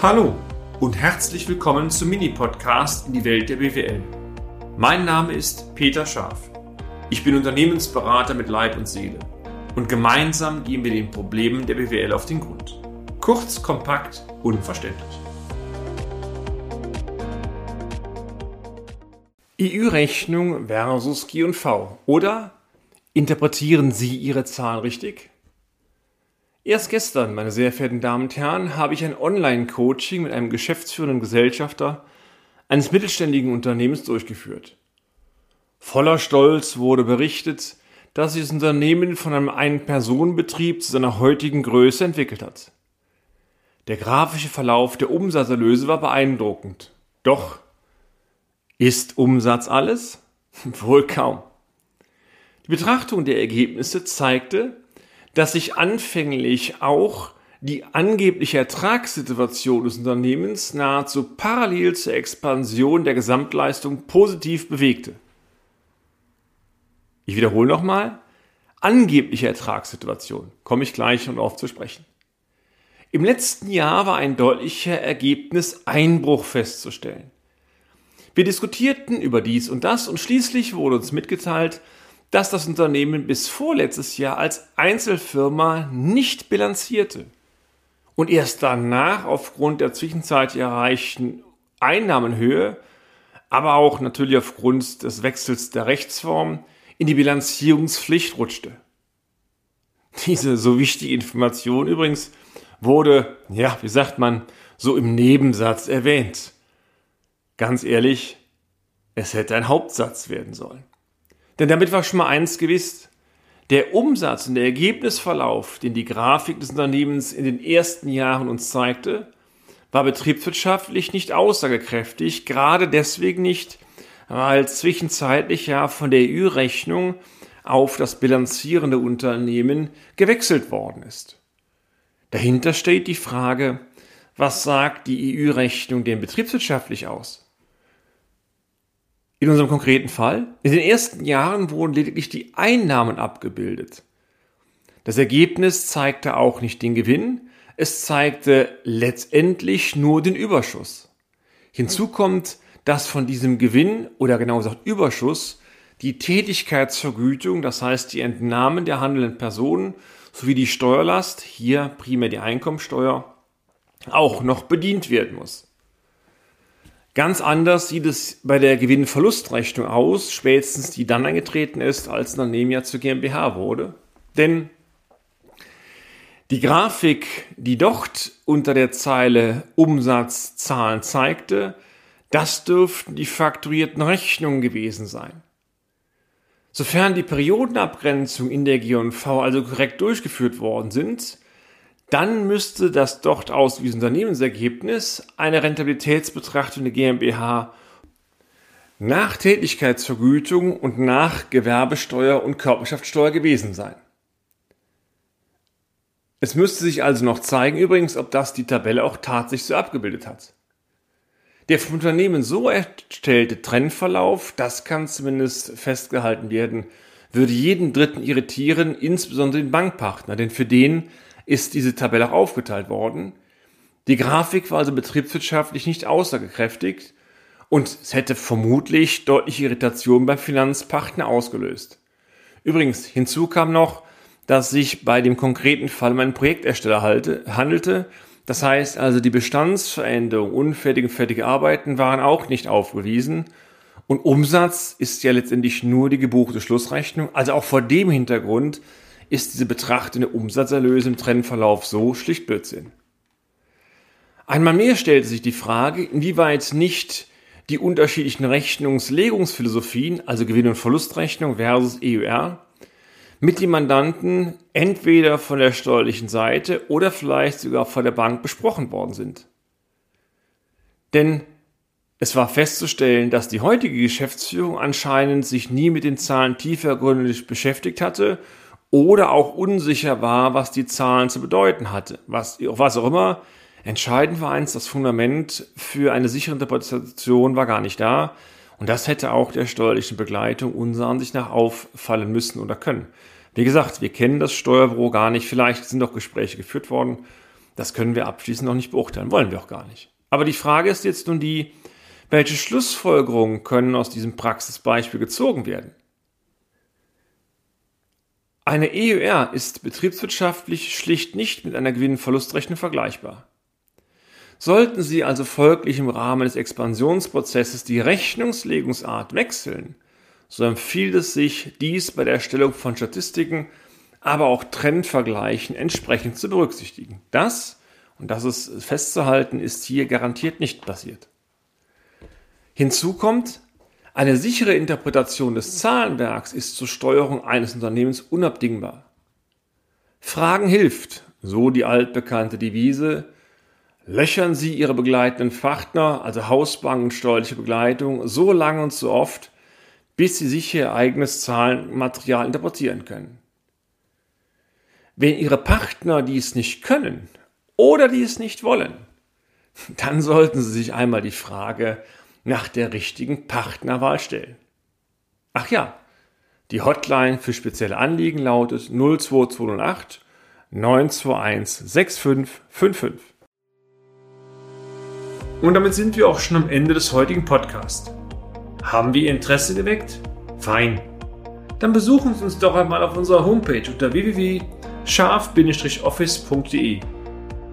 Hallo und herzlich willkommen zum Mini-Podcast in die Welt der BWL. Mein Name ist Peter Scharf. Ich bin Unternehmensberater mit Leib und Seele und gemeinsam gehen wir den Problemen der BWL auf den Grund. Kurz, kompakt, unverständlich. EU-Rechnung versus G&V oder interpretieren Sie Ihre Zahlen richtig? Erst gestern, meine sehr verehrten Damen und Herren, habe ich ein Online-Coaching mit einem geschäftsführenden Gesellschafter eines mittelständigen Unternehmens durchgeführt. Voller Stolz wurde berichtet, dass sich das Unternehmen von einem Ein-Personen-Betrieb zu seiner heutigen Größe entwickelt hat. Der grafische Verlauf der Umsatzerlöse war beeindruckend. Doch ist Umsatz alles? Wohl kaum. Die Betrachtung der Ergebnisse zeigte, dass sich anfänglich auch die angebliche Ertragssituation des Unternehmens nahezu parallel zur Expansion der Gesamtleistung positiv bewegte. Ich wiederhole nochmal, angebliche Ertragssituation, komme ich gleich noch auf zu sprechen. Im letzten Jahr war ein deutlicher Ergebniseinbruch festzustellen. Wir diskutierten über dies und das und schließlich wurde uns mitgeteilt, dass das Unternehmen bis vorletztes Jahr als Einzelfirma nicht bilanzierte und erst danach aufgrund der zwischenzeitlich erreichten Einnahmenhöhe, aber auch natürlich aufgrund des Wechsels der Rechtsform in die Bilanzierungspflicht rutschte. Diese so wichtige Information übrigens wurde, ja, wie sagt man, so im Nebensatz erwähnt. Ganz ehrlich, es hätte ein Hauptsatz werden sollen. Denn damit war schon mal eins gewiss. Der Umsatz und der Ergebnisverlauf, den die Grafik des Unternehmens in den ersten Jahren uns zeigte, war betriebswirtschaftlich nicht aussagekräftig, gerade deswegen nicht, weil zwischenzeitlich ja von der EU-Rechnung auf das bilanzierende Unternehmen gewechselt worden ist. Dahinter steht die Frage, was sagt die EU-Rechnung denn betriebswirtschaftlich aus? In unserem konkreten Fall, in den ersten Jahren wurden lediglich die Einnahmen abgebildet. Das Ergebnis zeigte auch nicht den Gewinn, es zeigte letztendlich nur den Überschuss. Hinzu kommt, dass von diesem Gewinn oder genau gesagt Überschuss die Tätigkeitsvergütung, das heißt die Entnahmen der handelnden Personen sowie die Steuerlast, hier primär die Einkommensteuer, auch noch bedient werden muss. Ganz anders sieht es bei der Gewinn-Verlust-Rechnung aus, spätestens die dann eingetreten ist, als ja zur GmbH wurde. Denn die Grafik, die dort unter der Zeile Umsatzzahlen zeigte, das dürften die fakturierten Rechnungen gewesen sein. Sofern die Periodenabgrenzung in der G&V also korrekt durchgeführt worden sind, dann müsste das dort ausgewiesene Unternehmensergebnis eine Rentabilitätsbetrachtung der GmbH nach Tätigkeitsvergütung und nach Gewerbesteuer und Körperschaftssteuer gewesen sein. Es müsste sich also noch zeigen, übrigens, ob das die Tabelle auch tatsächlich so abgebildet hat. Der vom Unternehmen so erstellte Trendverlauf, das kann zumindest festgehalten werden, würde jeden Dritten irritieren, insbesondere den Bankpartner, denn für den ist diese Tabelle auch aufgeteilt worden. Die Grafik war also betriebswirtschaftlich nicht aussagekräftig und es hätte vermutlich deutliche Irritationen beim Finanzpartner ausgelöst. Übrigens, hinzu kam noch, dass sich bei dem konkreten Fall um einen Projektersteller handelte. Das heißt also, die Bestandsveränderung, unfertige, fertige Arbeiten waren auch nicht aufgewiesen. Und Umsatz ist ja letztendlich nur die gebuchte Schlussrechnung. Also auch vor dem Hintergrund ist diese betrachtende Umsatzerlöse im Trendverlauf so schlicht Blödsinn. Einmal mehr stellte sich die Frage, inwieweit nicht die unterschiedlichen Rechnungslegungsphilosophien, also Gewinn- und Verlustrechnung versus EUR, mit dem Mandanten entweder von der steuerlichen Seite oder vielleicht sogar von der Bank besprochen worden sind. Denn es war festzustellen, dass die heutige Geschäftsführung anscheinend sich nie mit den Zahlen tiefergründig beschäftigt hatte oder auch unsicher war, was die Zahlen zu bedeuten hatte. Was, was auch immer. Entscheidend war eins, das Fundament für eine sichere Interpretation war gar nicht da. Und das hätte auch der steuerlichen Begleitung unserer Ansicht nach auffallen müssen oder können. Wie gesagt, wir kennen das Steuerbüro gar nicht. Vielleicht sind doch Gespräche geführt worden. Das können wir abschließend noch nicht beurteilen, wollen wir auch gar nicht. Aber die Frage ist jetzt nun die, welche Schlussfolgerungen können aus diesem Praxisbeispiel gezogen werden? Eine EUR ist betriebswirtschaftlich schlicht nicht mit einer Gewinn-Verlustrechnung vergleichbar. Sollten Sie also folglich im Rahmen des Expansionsprozesses die Rechnungslegungsart wechseln, so empfiehlt es sich, dies bei der Erstellung von Statistiken, aber auch Trendvergleichen entsprechend zu berücksichtigen. Das, und das ist festzuhalten, ist hier garantiert nicht passiert. Hinzu kommt, eine sichere Interpretation des Zahlenwerks ist zur Steuerung eines Unternehmens unabdingbar. Fragen hilft, so die altbekannte Devise, löchern Sie Ihre begleitenden Partner, also Hausbank und steuerliche Begleitung, so lange und so oft, bis Sie sicher Ihr eigenes Zahlenmaterial interpretieren können. Wenn Ihre Partner dies nicht können oder dies nicht wollen, dann sollten Sie sich einmal die Frage nach der richtigen Partnerwahl stellen. Ach ja, die Hotline für spezielle Anliegen lautet 02208 921 6555. Und damit sind wir auch schon am Ende des heutigen Podcasts. Haben wir Ihr Interesse geweckt? Fein. Dann besuchen Sie uns doch einmal auf unserer Homepage unter www.scharf-office.de